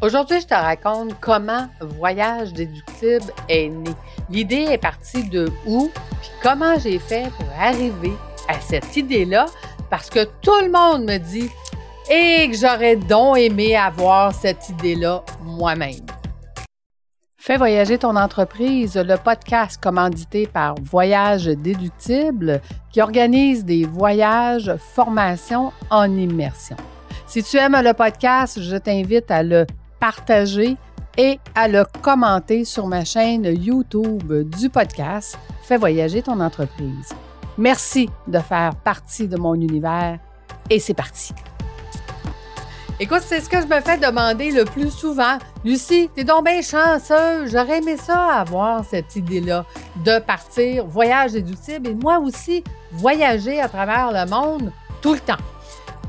Aujourd'hui, je te raconte comment Voyage déductible est né. L'idée est partie de où, puis comment j'ai fait pour arriver à cette idée-là, parce que tout le monde me dit et que j'aurais donc aimé avoir cette idée-là moi-même. Fais voyager ton entreprise, le podcast commandité par Voyage déductible qui organise des voyages, formations en immersion. Si tu aimes le podcast, je t'invite à le partager et à le commenter sur ma chaîne YouTube du podcast Fais voyager ton entreprise. Merci de faire partie de mon univers et c'est parti. Écoute, c'est ce que je me fais demander le plus souvent. Lucie, t'es donc bien chanceuse. J'aurais aimé ça avoir cette idée-là de partir voyage déductible et moi aussi voyager à travers le monde tout le temps.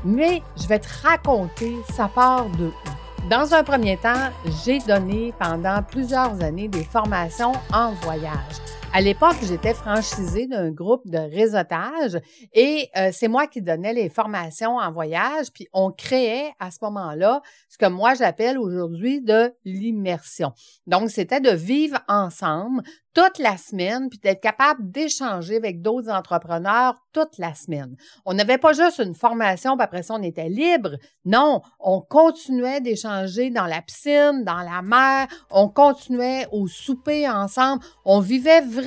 Mais je vais te raconter sa part de où? Dans un premier temps, j'ai donné pendant plusieurs années des formations en voyage. À l'époque, j'étais franchisée d'un groupe de réseautage et euh, c'est moi qui donnais les formations en voyage, puis on créait à ce moment-là ce que moi j'appelle aujourd'hui de l'immersion. Donc, c'était de vivre ensemble toute la semaine, puis d'être capable d'échanger avec d'autres entrepreneurs toute la semaine. On n'avait pas juste une formation, puis après ça, on était libre. Non, on continuait d'échanger dans la piscine, dans la mer, on continuait au souper ensemble, on vivait vraiment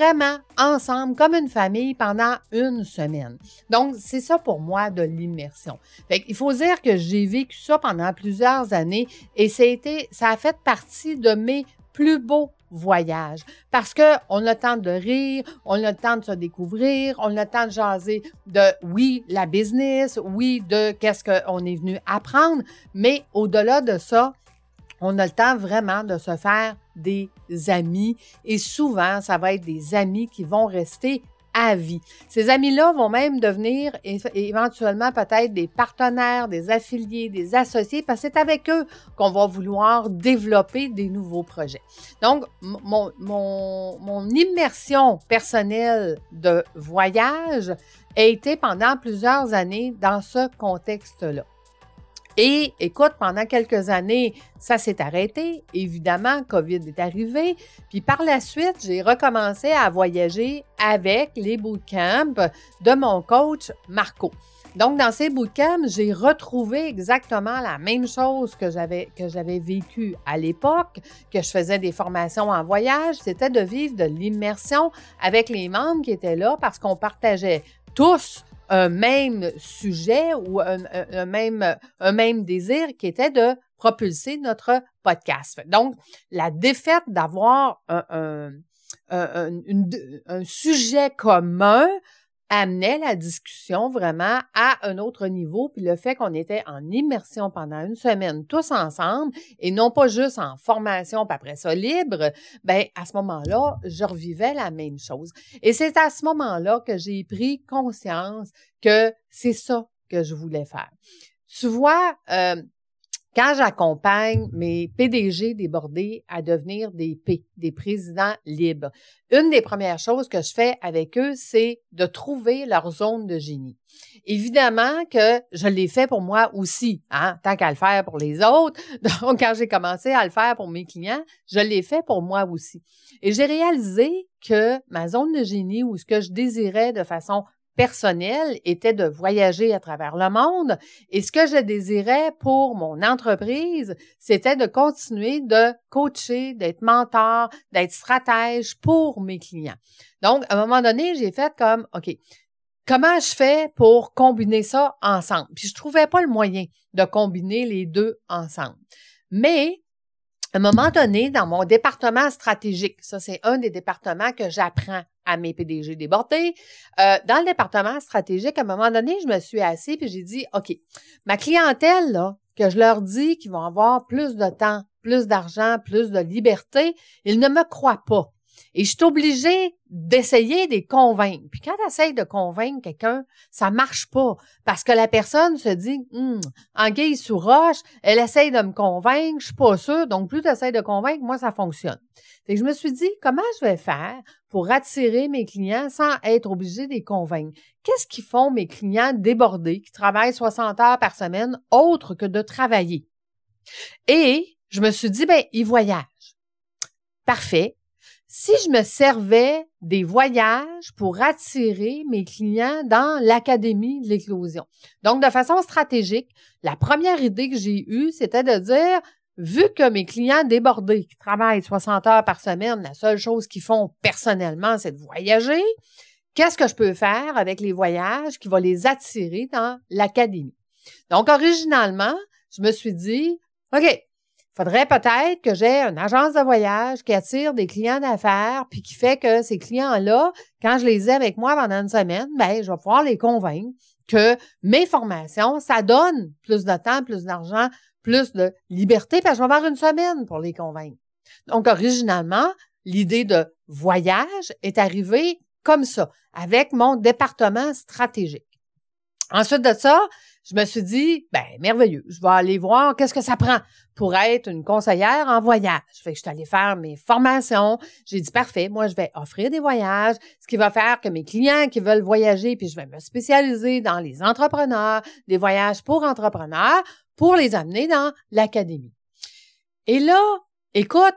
ensemble comme une famille pendant une semaine. Donc, c'est ça pour moi de l'immersion. Il faut dire que j'ai vécu ça pendant plusieurs années et ça a, été, ça a fait partie de mes plus beaux voyages. Parce que on a le temps de rire, on a le temps de se découvrir, on a le temps de jaser de, oui, la business, oui, de qu'est-ce qu'on est venu apprendre, mais au-delà de ça, on a le temps vraiment de se faire des amis et souvent, ça va être des amis qui vont rester à vie. Ces amis-là vont même devenir éventuellement peut-être des partenaires, des affiliés, des associés, parce que c'est avec eux qu'on va vouloir développer des nouveaux projets. Donc, mon, immersion personnelle de voyage a été pendant plusieurs années dans ce contexte-là. Et écoute, pendant quelques années, ça s'est arrêté. Évidemment, COVID est arrivé. Puis par la suite, j'ai recommencé à voyager avec les bootcamps de mon coach Marco. Donc, dans ces bootcamps, j'ai retrouvé exactement la même chose que j'avais, que j'avais vécu à l'époque, que je faisais des formations en voyage, c'était de vivre de l'immersion avec les membres qui étaient là parce qu'on partageait tous un même sujet ou un, même, désir qui était de propulser notre podcast. Donc, la défaite d'avoir un, un, sujet commun amenait la discussion vraiment à un autre niveau, puis le fait qu'on était en immersion pendant une semaine tous ensemble et non pas juste en formation, puis après ça libre, ben à ce moment-là, je revivais la même chose. Et c'est à ce moment-là que j'ai pris conscience que c'est ça que je voulais faire. Tu vois, euh, quand j'accompagne mes PDG débordés à devenir des P, des présidents libres, une des premières choses que je fais avec eux, c'est de trouver leur zone de génie. Évidemment que je l'ai fait pour moi aussi, hein, tant qu'à le faire pour les autres. Donc, quand j'ai commencé à le faire pour mes clients, je l'ai fait pour moi aussi. Et j'ai réalisé que ma zone de génie ou ce que je désirais de façon personnel était de voyager à travers le monde et ce que je désirais pour mon entreprise, c'était de continuer de coacher, d'être mentor, d'être stratège pour mes clients. Donc, à un moment donné, j'ai fait comme, OK, comment je fais pour combiner ça ensemble? Puis je trouvais pas le moyen de combiner les deux ensemble. Mais à un moment donné, dans mon département stratégique, ça c'est un des départements que j'apprends à mes PDG débordés, euh, dans le département stratégique, à un moment donné, je me suis assise et j'ai dit, OK, ma clientèle, que je leur dis qu'ils vont avoir plus de temps, plus d'argent, plus de liberté, ils ne me croient pas. Et je suis obligée d'essayer de les convaincre. Puis quand tu essaies de convaincre quelqu'un, ça marche pas parce que la personne se dit hum, en guise sous roche, elle essaye de me convaincre, je suis pas sûre, donc plus tu essaies de convaincre, moi ça fonctionne. Que je me suis dit comment je vais faire pour attirer mes clients sans être obligée de les convaincre? Qu'est-ce qu'ils font mes clients débordés qui travaillent 60 heures par semaine autre que de travailler? Et je me suis dit, ben, ils voyagent. Parfait. Si je me servais des voyages pour attirer mes clients dans l'académie de l'éclosion. Donc, de façon stratégique, la première idée que j'ai eue, c'était de dire, vu que mes clients débordés, qui travaillent 60 heures par semaine, la seule chose qu'ils font personnellement, c'est de voyager, qu'est-ce que je peux faire avec les voyages qui va les attirer dans l'académie? Donc, originalement, je me suis dit, OK, faudrait peut-être que j'ai une agence de voyage qui attire des clients d'affaires, puis qui fait que ces clients-là, quand je les ai avec moi pendant une semaine, ben, je vais pouvoir les convaincre que mes formations, ça donne plus de temps, plus d'argent, plus de liberté, parce que je vais avoir une semaine pour les convaincre. Donc, originalement, l'idée de voyage est arrivée comme ça, avec mon département stratégique. Ensuite de ça, je me suis dit, ben, merveilleux, je vais aller voir qu'est-ce que ça prend pour être une conseillère en voyage. Fait que je suis allée faire mes formations. J'ai dit, parfait, moi, je vais offrir des voyages, ce qui va faire que mes clients qui veulent voyager, puis je vais me spécialiser dans les entrepreneurs, des voyages pour entrepreneurs, pour les amener dans l'académie. Et là, écoute,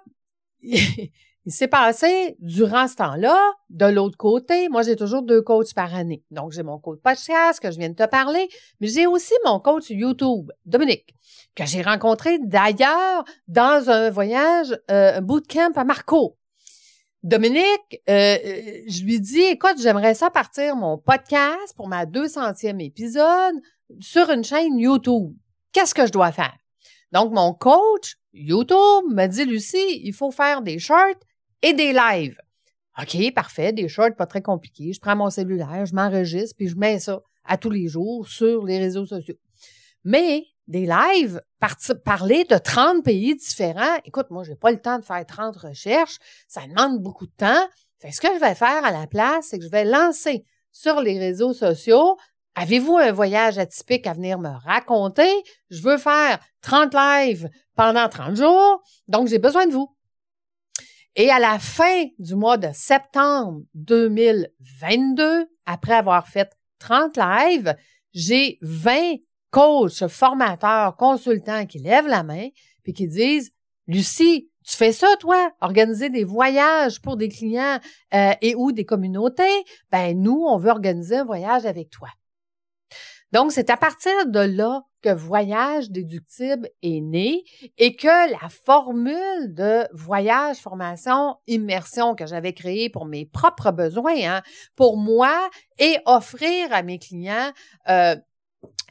Il s'est passé, durant ce temps-là, de l'autre côté, moi, j'ai toujours deux coachs par année. Donc, j'ai mon coach podcast que je viens de te parler, mais j'ai aussi mon coach YouTube, Dominique, que j'ai rencontré d'ailleurs dans un voyage, euh, un bootcamp à Marco. Dominique, euh, euh, je lui dis, écoute, j'aimerais ça partir mon podcast pour ma 200e épisode sur une chaîne YouTube. Qu'est-ce que je dois faire? Donc, mon coach YouTube me dit, Lucie, il faut faire des shorts et des lives. OK, parfait, des shorts pas très compliqués. Je prends mon cellulaire, je m'enregistre, puis je mets ça à tous les jours sur les réseaux sociaux. Mais des lives, parler de 30 pays différents, écoute, moi, j'ai pas le temps de faire 30 recherches, ça demande beaucoup de temps. Fait ce que je vais faire à la place, c'est que je vais lancer sur les réseaux sociaux Avez-vous un voyage atypique à venir me raconter? Je veux faire 30 lives pendant 30 jours, donc j'ai besoin de vous. Et à la fin du mois de septembre 2022, après avoir fait 30 lives, j'ai 20 coachs, formateurs, consultants qui lèvent la main puis qui disent Lucie, tu fais ça, toi, organiser des voyages pour des clients euh, et ou des communautés? Ben nous, on veut organiser un voyage avec toi. Donc, c'est à partir de là que Voyage déductible est né et que la formule de voyage, formation, immersion que j'avais créée pour mes propres besoins, hein, pour moi, et offrir à mes clients euh,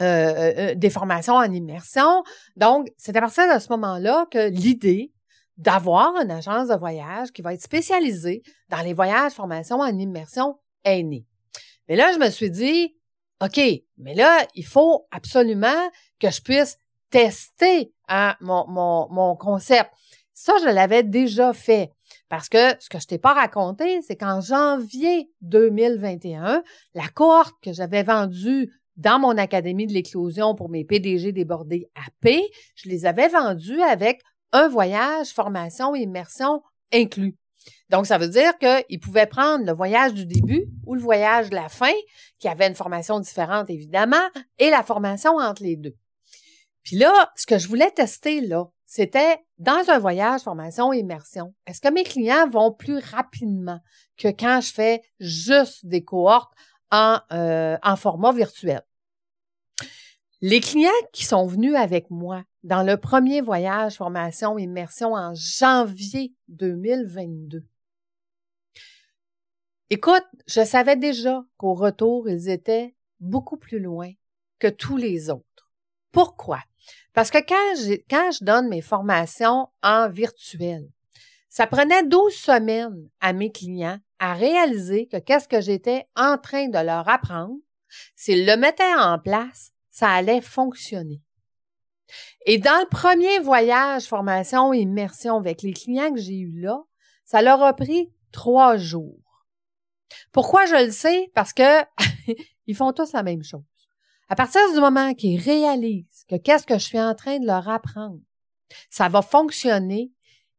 euh, euh, des formations en immersion. Donc, c'est à partir de ce moment-là que l'idée d'avoir une agence de voyage qui va être spécialisée dans les voyages, formations en immersion est née. Mais là, je me suis dit, OK, mais là, il faut absolument que je puisse tester hein, mon, mon, mon concept. Ça, je l'avais déjà fait. Parce que ce que je t'ai pas raconté, c'est qu'en janvier 2021, la cohorte que j'avais vendue dans mon académie de l'éclosion pour mes PDG débordés AP, je les avais vendus avec un voyage, formation, immersion inclus. Donc, ça veut dire qu'ils pouvaient prendre le voyage du début ou le voyage de la fin, qui avait une formation différente, évidemment, et la formation entre les deux. Puis là, ce que je voulais tester, là, c'était dans un voyage, formation, immersion, est-ce que mes clients vont plus rapidement que quand je fais juste des cohortes en, euh, en format virtuel? Les clients qui sont venus avec moi dans le premier voyage formation immersion en janvier 2022. Écoute, je savais déjà qu'au retour, ils étaient beaucoup plus loin que tous les autres. Pourquoi? Parce que quand, je donne mes formations en virtuel, ça prenait 12 semaines à mes clients à réaliser que qu'est-ce que j'étais en train de leur apprendre, s'ils le mettaient en place, ça allait fonctionner. Et dans le premier voyage, formation, immersion avec les clients que j'ai eus là, ça leur a pris trois jours. Pourquoi je le sais? Parce que ils font tous la même chose. À partir du moment qu'ils réalisent que qu'est-ce que je suis en train de leur apprendre, ça va fonctionner,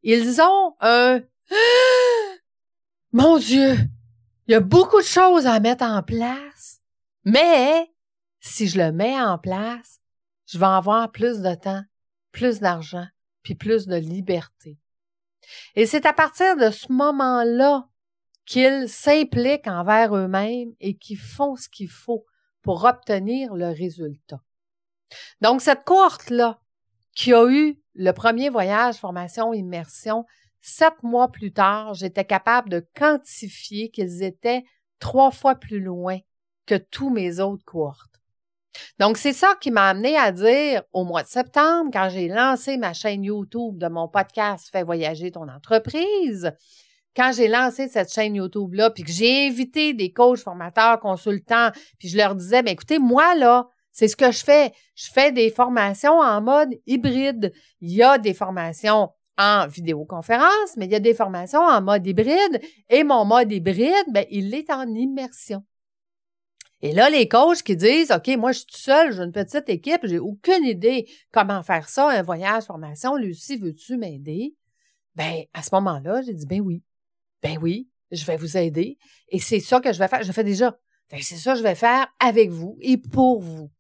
ils ont un Mon Dieu, il y a beaucoup de choses à mettre en place, mais si je le mets en place, je vais avoir plus de temps, plus d'argent, puis plus de liberté. Et c'est à partir de ce moment-là qu'ils s'impliquent envers eux-mêmes et qu'ils font ce qu'il faut pour obtenir le résultat. Donc, cette cohorte-là, qui a eu le premier voyage formation immersion, sept mois plus tard, j'étais capable de quantifier qu'ils étaient trois fois plus loin que tous mes autres cohortes. Donc, c'est ça qui m'a amené à dire au mois de septembre, quand j'ai lancé ma chaîne YouTube de mon podcast Fais voyager ton entreprise, quand j'ai lancé cette chaîne YouTube-là, puis que j'ai invité des coachs, formateurs, consultants, puis je leur disais, mais écoutez, moi, là, c'est ce que je fais. Je fais des formations en mode hybride. Il y a des formations en vidéoconférence, mais il y a des formations en mode hybride. Et mon mode hybride, ben, il est en immersion. Et là, les coachs qui disent, OK, moi, je suis tout seul, j'ai une petite équipe, j'ai aucune idée comment faire ça, un voyage, formation. Lucie, veux-tu m'aider? Ben, à ce moment-là, j'ai dit, ben oui. Ben oui, je vais vous aider. Et c'est ça que je vais faire. Je fais déjà. c'est ça que je vais faire avec vous et pour vous.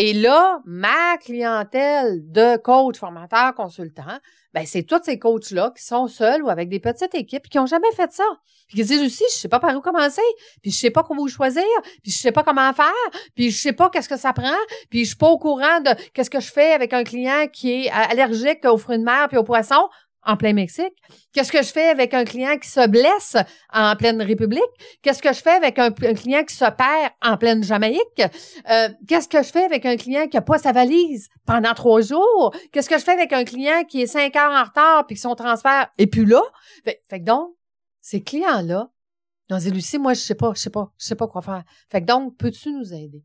Et là, ma clientèle de coach, formateur, consultant, ben c'est tous ces coachs-là qui sont seuls ou avec des petites équipes qui n'ont jamais fait ça. Puis qui disent aussi, je sais pas par où commencer, puis je sais pas comment choisir, puis je sais pas comment faire, puis je sais pas qu'est-ce que ça prend, puis je suis pas au courant de qu'est-ce que je fais avec un client qui est allergique aux fruits de mer puis aux poissons en plein Mexique? Qu'est-ce que je fais avec un client qui se blesse en pleine République? Qu'est-ce que je fais avec un, client qui se perd en pleine Jamaïque? Euh, qu'est-ce que je fais avec un client qui n'a pas sa valise pendant trois jours? Qu'est-ce que je fais avec un client qui est cinq heures en retard puis que son transfert est plus là? Fait, que donc, ces clients-là, ils ont dit, Lucie, moi, je sais pas, je sais pas, je sais pas quoi faire. Fait que donc, peux-tu nous aider?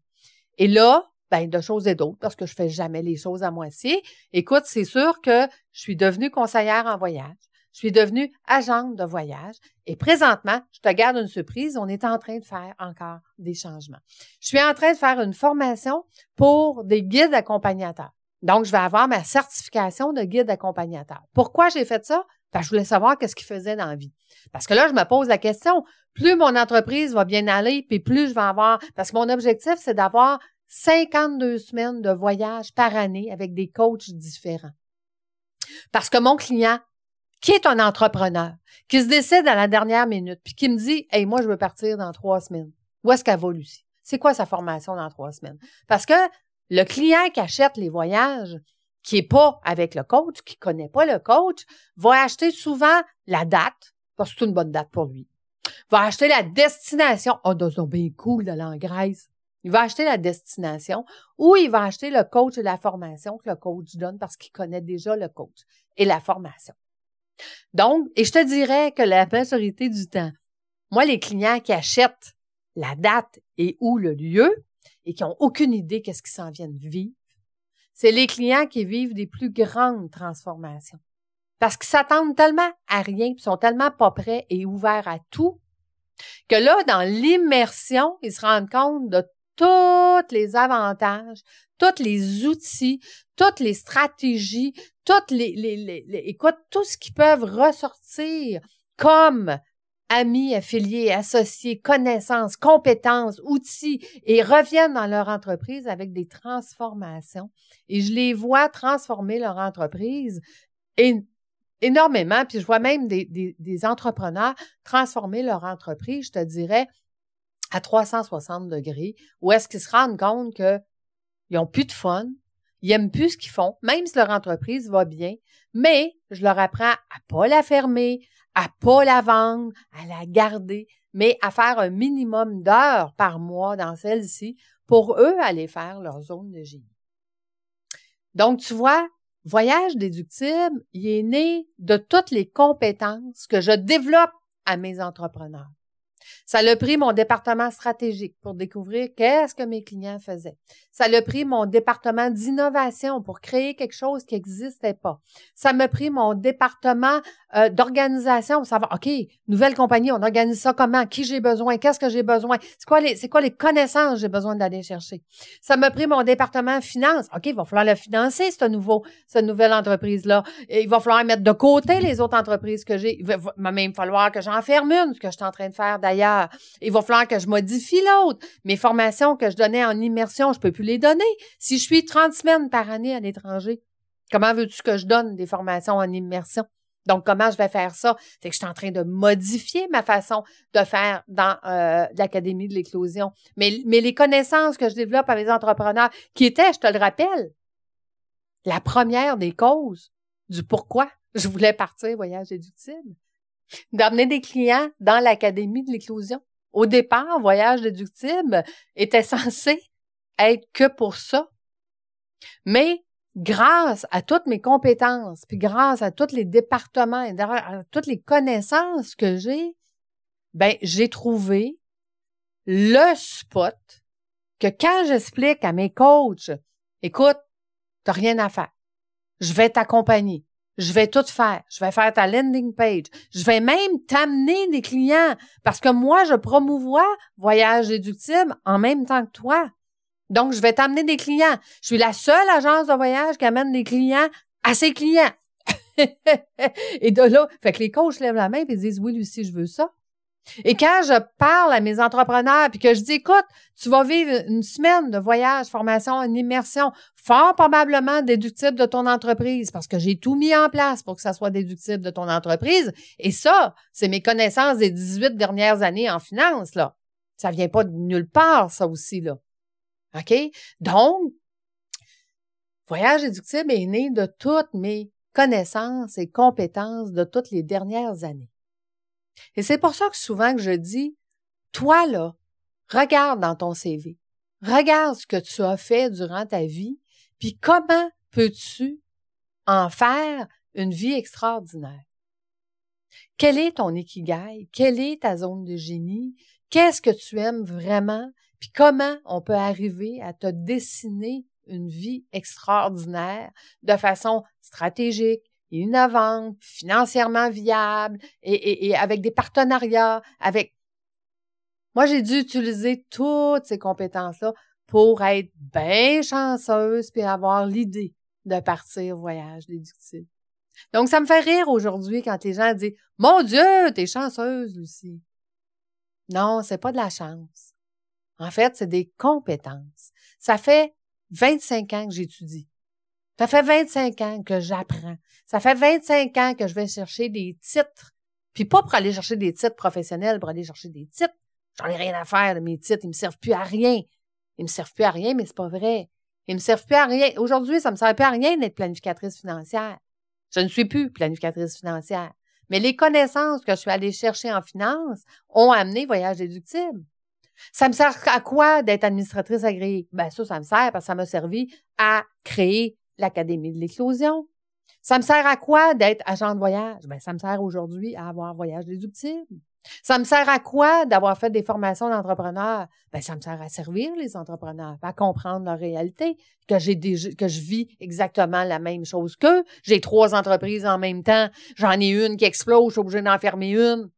Et là, ben, de choses et d'autres, parce que je fais jamais les choses à moitié. Écoute, c'est sûr que je suis devenue conseillère en voyage. Je suis devenue agente de voyage et présentement, je te garde une surprise, on est en train de faire encore des changements. Je suis en train de faire une formation pour des guides accompagnateurs. Donc, je vais avoir ma certification de guide accompagnateur. Pourquoi j'ai fait ça? Parce que je voulais savoir qu'est-ce qu'il faisait dans la vie. Parce que là, je me pose la question, plus mon entreprise va bien aller, puis plus je vais avoir, parce que mon objectif, c'est d'avoir 52 semaines de voyage par année avec des coachs différents. Parce que mon client, qui est un entrepreneur, qui se décide à la dernière minute, puis qui me dit, hey, moi, je veux partir dans trois semaines. Où est-ce qu'elle va, Lucie? C'est quoi sa formation dans trois semaines? Parce que le client qui achète les voyages, qui est pas avec le coach, qui connaît pas le coach, va acheter souvent la date, parce que c'est une bonne date pour lui. Va acheter la destination. Oh, c'est bien cool d'aller en Grèce. Il va acheter la destination ou il va acheter le coach et la formation que le coach donne parce qu'il connaît déjà le coach et la formation. Donc, et je te dirais que la majorité du temps, moi, les clients qui achètent la date et où le lieu et qui n'ont aucune idée qu'est-ce qu'ils s'en viennent vivre, c'est les clients qui vivent des plus grandes transformations. Parce qu'ils s'attendent tellement à rien, ils sont tellement pas prêts et ouverts à tout, que là, dans l'immersion, ils se rendent compte de tous les avantages, tous les outils, toutes les stratégies, toutes les, les, les, écoute, tout ce qui peuvent ressortir comme amis, affiliés, associés, connaissances, compétences, outils et reviennent dans leur entreprise avec des transformations. Et je les vois transformer leur entreprise énormément. Puis je vois même des, des entrepreneurs transformer leur entreprise, je te dirais, à 360 degrés, où est-ce qu'ils se rendent compte qu'ils n'ont plus de fun, ils n'aiment plus ce qu'ils font, même si leur entreprise va bien, mais je leur apprends à pas la fermer, à pas la vendre, à la garder, mais à faire un minimum d'heures par mois dans celle-ci pour eux aller faire leur zone de génie. Donc, tu vois, Voyage déductible, il est né de toutes les compétences que je développe à mes entrepreneurs. Ça l'a pris mon département stratégique pour découvrir qu'est-ce que mes clients faisaient. Ça l'a pris mon département d'innovation pour créer quelque chose qui n'existait pas. Ça m'a pris mon département euh, d'organisation pour savoir, OK, nouvelle compagnie, on organise ça comment? Qui j'ai besoin? Qu'est-ce que j'ai besoin? C'est quoi les, c'est quoi les connaissances que j'ai besoin d'aller chercher? Ça m'a pris mon département finance. OK, il va falloir le financer, ce nouveau, cette nouvelle entreprise-là. Il va falloir mettre de côté les autres entreprises que j'ai. Il va même falloir que j'en ferme une, ce que je suis en train de faire. Il va falloir que je modifie l'autre. Mes formations que je donnais en immersion, je peux plus les donner. Si je suis 30 semaines par année à l'étranger, Comment veux-tu que je donne des formations en immersion? Donc, comment je vais faire ça? C'est que je suis en train de modifier ma façon de faire dans euh, l'Académie de l'éclosion. Mais, les connaissances que je développe avec les entrepreneurs, qui étaient, je te le rappelle, la première des causes du pourquoi je voulais partir voyage déductible, d'amener des clients dans l'Académie de l'éclosion. Au départ, voyage déductible était censé être que pour ça. Mais grâce à toutes mes compétences, puis grâce à tous les départements, et à toutes les connaissances que j'ai, ben, j'ai trouvé le spot que quand j'explique à mes coachs, écoute, t'as rien à faire. Je vais t'accompagner. Je vais tout faire. Je vais faire ta landing page. Je vais même t'amener des clients parce que moi, je promouvois voyage déductible en même temps que toi. Donc, je vais t'amener des clients. Je suis la seule agence de voyage qui amène des clients à ses clients. et de là, fait que les coachs lèvent la main et disent oui, Lucie, je veux ça. Et quand je parle à mes entrepreneurs puis que je dis écoute, tu vas vivre une semaine de voyage, formation, une immersion fort probablement déductible de ton entreprise parce que j'ai tout mis en place pour que ça soit déductible de ton entreprise et ça, c'est mes connaissances des 18 dernières années en finance là. Ça vient pas de nulle part ça aussi là. OK? Donc, Voyage déductible est né de toutes mes connaissances et compétences de toutes les dernières années. Et c'est pour ça que souvent que je dis, toi là, regarde dans ton CV, regarde ce que tu as fait durant ta vie, puis comment peux-tu en faire une vie extraordinaire? Quel est ton ikigai? Quelle est ta zone de génie? Qu'est-ce que tu aimes vraiment? Puis comment on peut arriver à te dessiner une vie extraordinaire de façon stratégique, innovante, financièrement viable et, avec des partenariats, avec... Moi, j'ai dû utiliser toutes ces compétences-là pour être bien chanceuse puis avoir l'idée de partir voyage déductible. Donc, ça me fait rire aujourd'hui quand les gens disent Mon Dieu, t'es chanceuse, Lucie. Non, c'est pas de la chance. En fait, c'est des compétences. Ça fait 25 ans que j'étudie. Ça fait 25 ans que j'apprends. Ça fait 25 ans que je vais chercher des titres. Puis pas pour aller chercher des titres professionnels, pour aller chercher des titres. J'en ai rien à faire de mes titres. Ils me servent plus à rien. Ils me servent plus à rien, mais c'est pas vrai. Ils me servent plus à rien. Aujourd'hui, ça me sert plus à rien d'être planificatrice financière. Je ne suis plus planificatrice financière. Mais les connaissances que je suis allée chercher en finance ont amené voyage déductible. Ça me sert à quoi d'être administratrice agréée? Ben, ça, ça me sert parce que ça m'a servi à créer l'Académie de l'éclosion. Ça me sert à quoi d'être agent de voyage? Ben, ça me sert aujourd'hui à avoir un voyage déductible. Ça me sert à quoi d'avoir fait des formations d'entrepreneurs? Ben, ça me sert à servir les entrepreneurs, à comprendre leur réalité, que j'ai que je vis exactement la même chose qu'eux. J'ai trois entreprises en même temps. J'en ai une qui explose, je suis obligée d'en fermer une.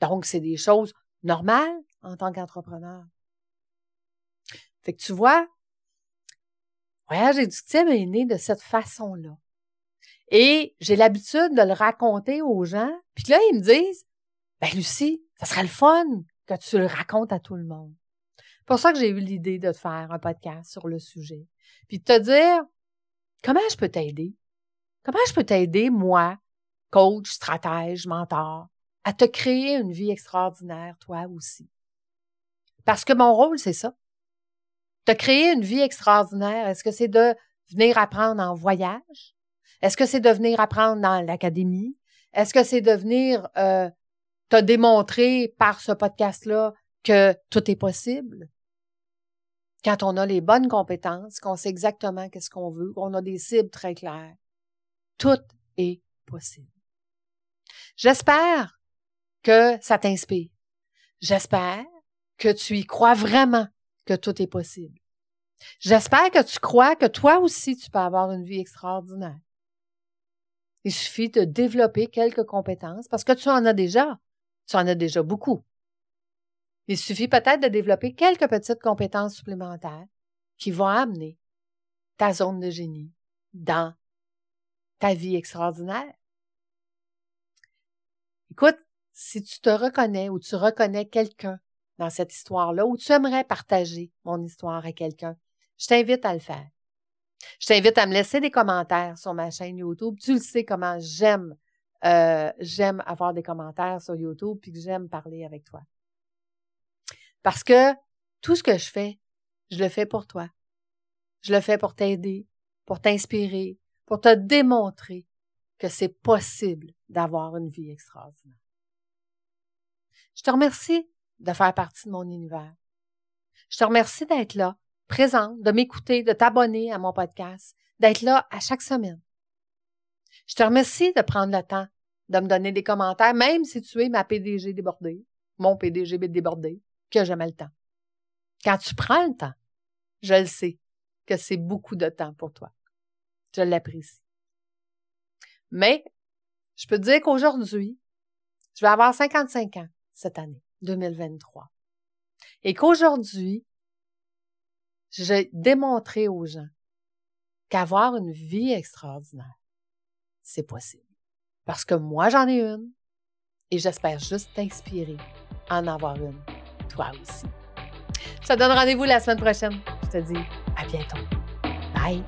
Donc, c'est des choses normales en tant qu'entrepreneur. Fait que tu vois, Voyage éductible est né de cette façon-là. Et j'ai l'habitude de le raconter aux gens, puis là, ils me disent, ben Lucie, ça serait le fun que tu le racontes à tout le monde. C'est pour ça que j'ai eu l'idée de te faire un podcast sur le sujet. Puis de te dire, comment je peux t'aider? Comment je peux t'aider, moi, coach, stratège, mentor, à te créer une vie extraordinaire, toi aussi? Parce que mon rôle, c'est ça. Te créer une vie extraordinaire, est-ce que c'est de venir apprendre en voyage? Est-ce que c'est de venir apprendre dans l'académie? Est-ce que c'est de venir euh, te démontrer par ce podcast-là que tout est possible? Quand on a les bonnes compétences, qu'on sait exactement qu'est-ce qu'on veut, qu'on a des cibles très claires, tout est possible. J'espère que ça t'inspire. J'espère que tu y crois vraiment que tout est possible. J'espère que tu crois que toi aussi tu peux avoir une vie extraordinaire. Il suffit de développer quelques compétences parce que tu en as déjà. Tu en as déjà beaucoup. Il suffit peut-être de développer quelques petites compétences supplémentaires qui vont amener ta zone de génie dans ta vie extraordinaire. Écoute, si tu te reconnais ou tu reconnais quelqu'un dans cette histoire-là ou tu aimerais partager mon histoire à quelqu'un, je t'invite à le faire. Je t'invite à me laisser des commentaires sur ma chaîne YouTube. Tu le sais comment j'aime euh, j'aime avoir des commentaires sur YouTube puis que j'aime parler avec toi. Parce que tout ce que je fais, je le fais pour toi. Je le fais pour t'aider, pour t'inspirer, pour te démontrer que c'est possible d'avoir une vie extraordinaire. Je te remercie de faire partie de mon univers. Je te remercie d'être là, présente, de m'écouter, de t'abonner à mon podcast, d'être là à chaque semaine. Je te remercie de prendre le temps de me donner des commentaires, même si tu es ma PDG débordée, mon PDG débordé, que jamais le temps. Quand tu prends le temps, je le sais que c'est beaucoup de temps pour toi. Je l'apprécie. Mais, je peux te dire qu'aujourd'hui, je vais avoir 55 ans cette année, 2023. Et qu'aujourd'hui, j'ai démontré aux gens qu'avoir une vie extraordinaire, c'est possible. Parce que moi, j'en ai une et j'espère juste t'inspirer à en avoir une, toi aussi. Je te donne rendez-vous la semaine prochaine. Je te dis à bientôt. Bye!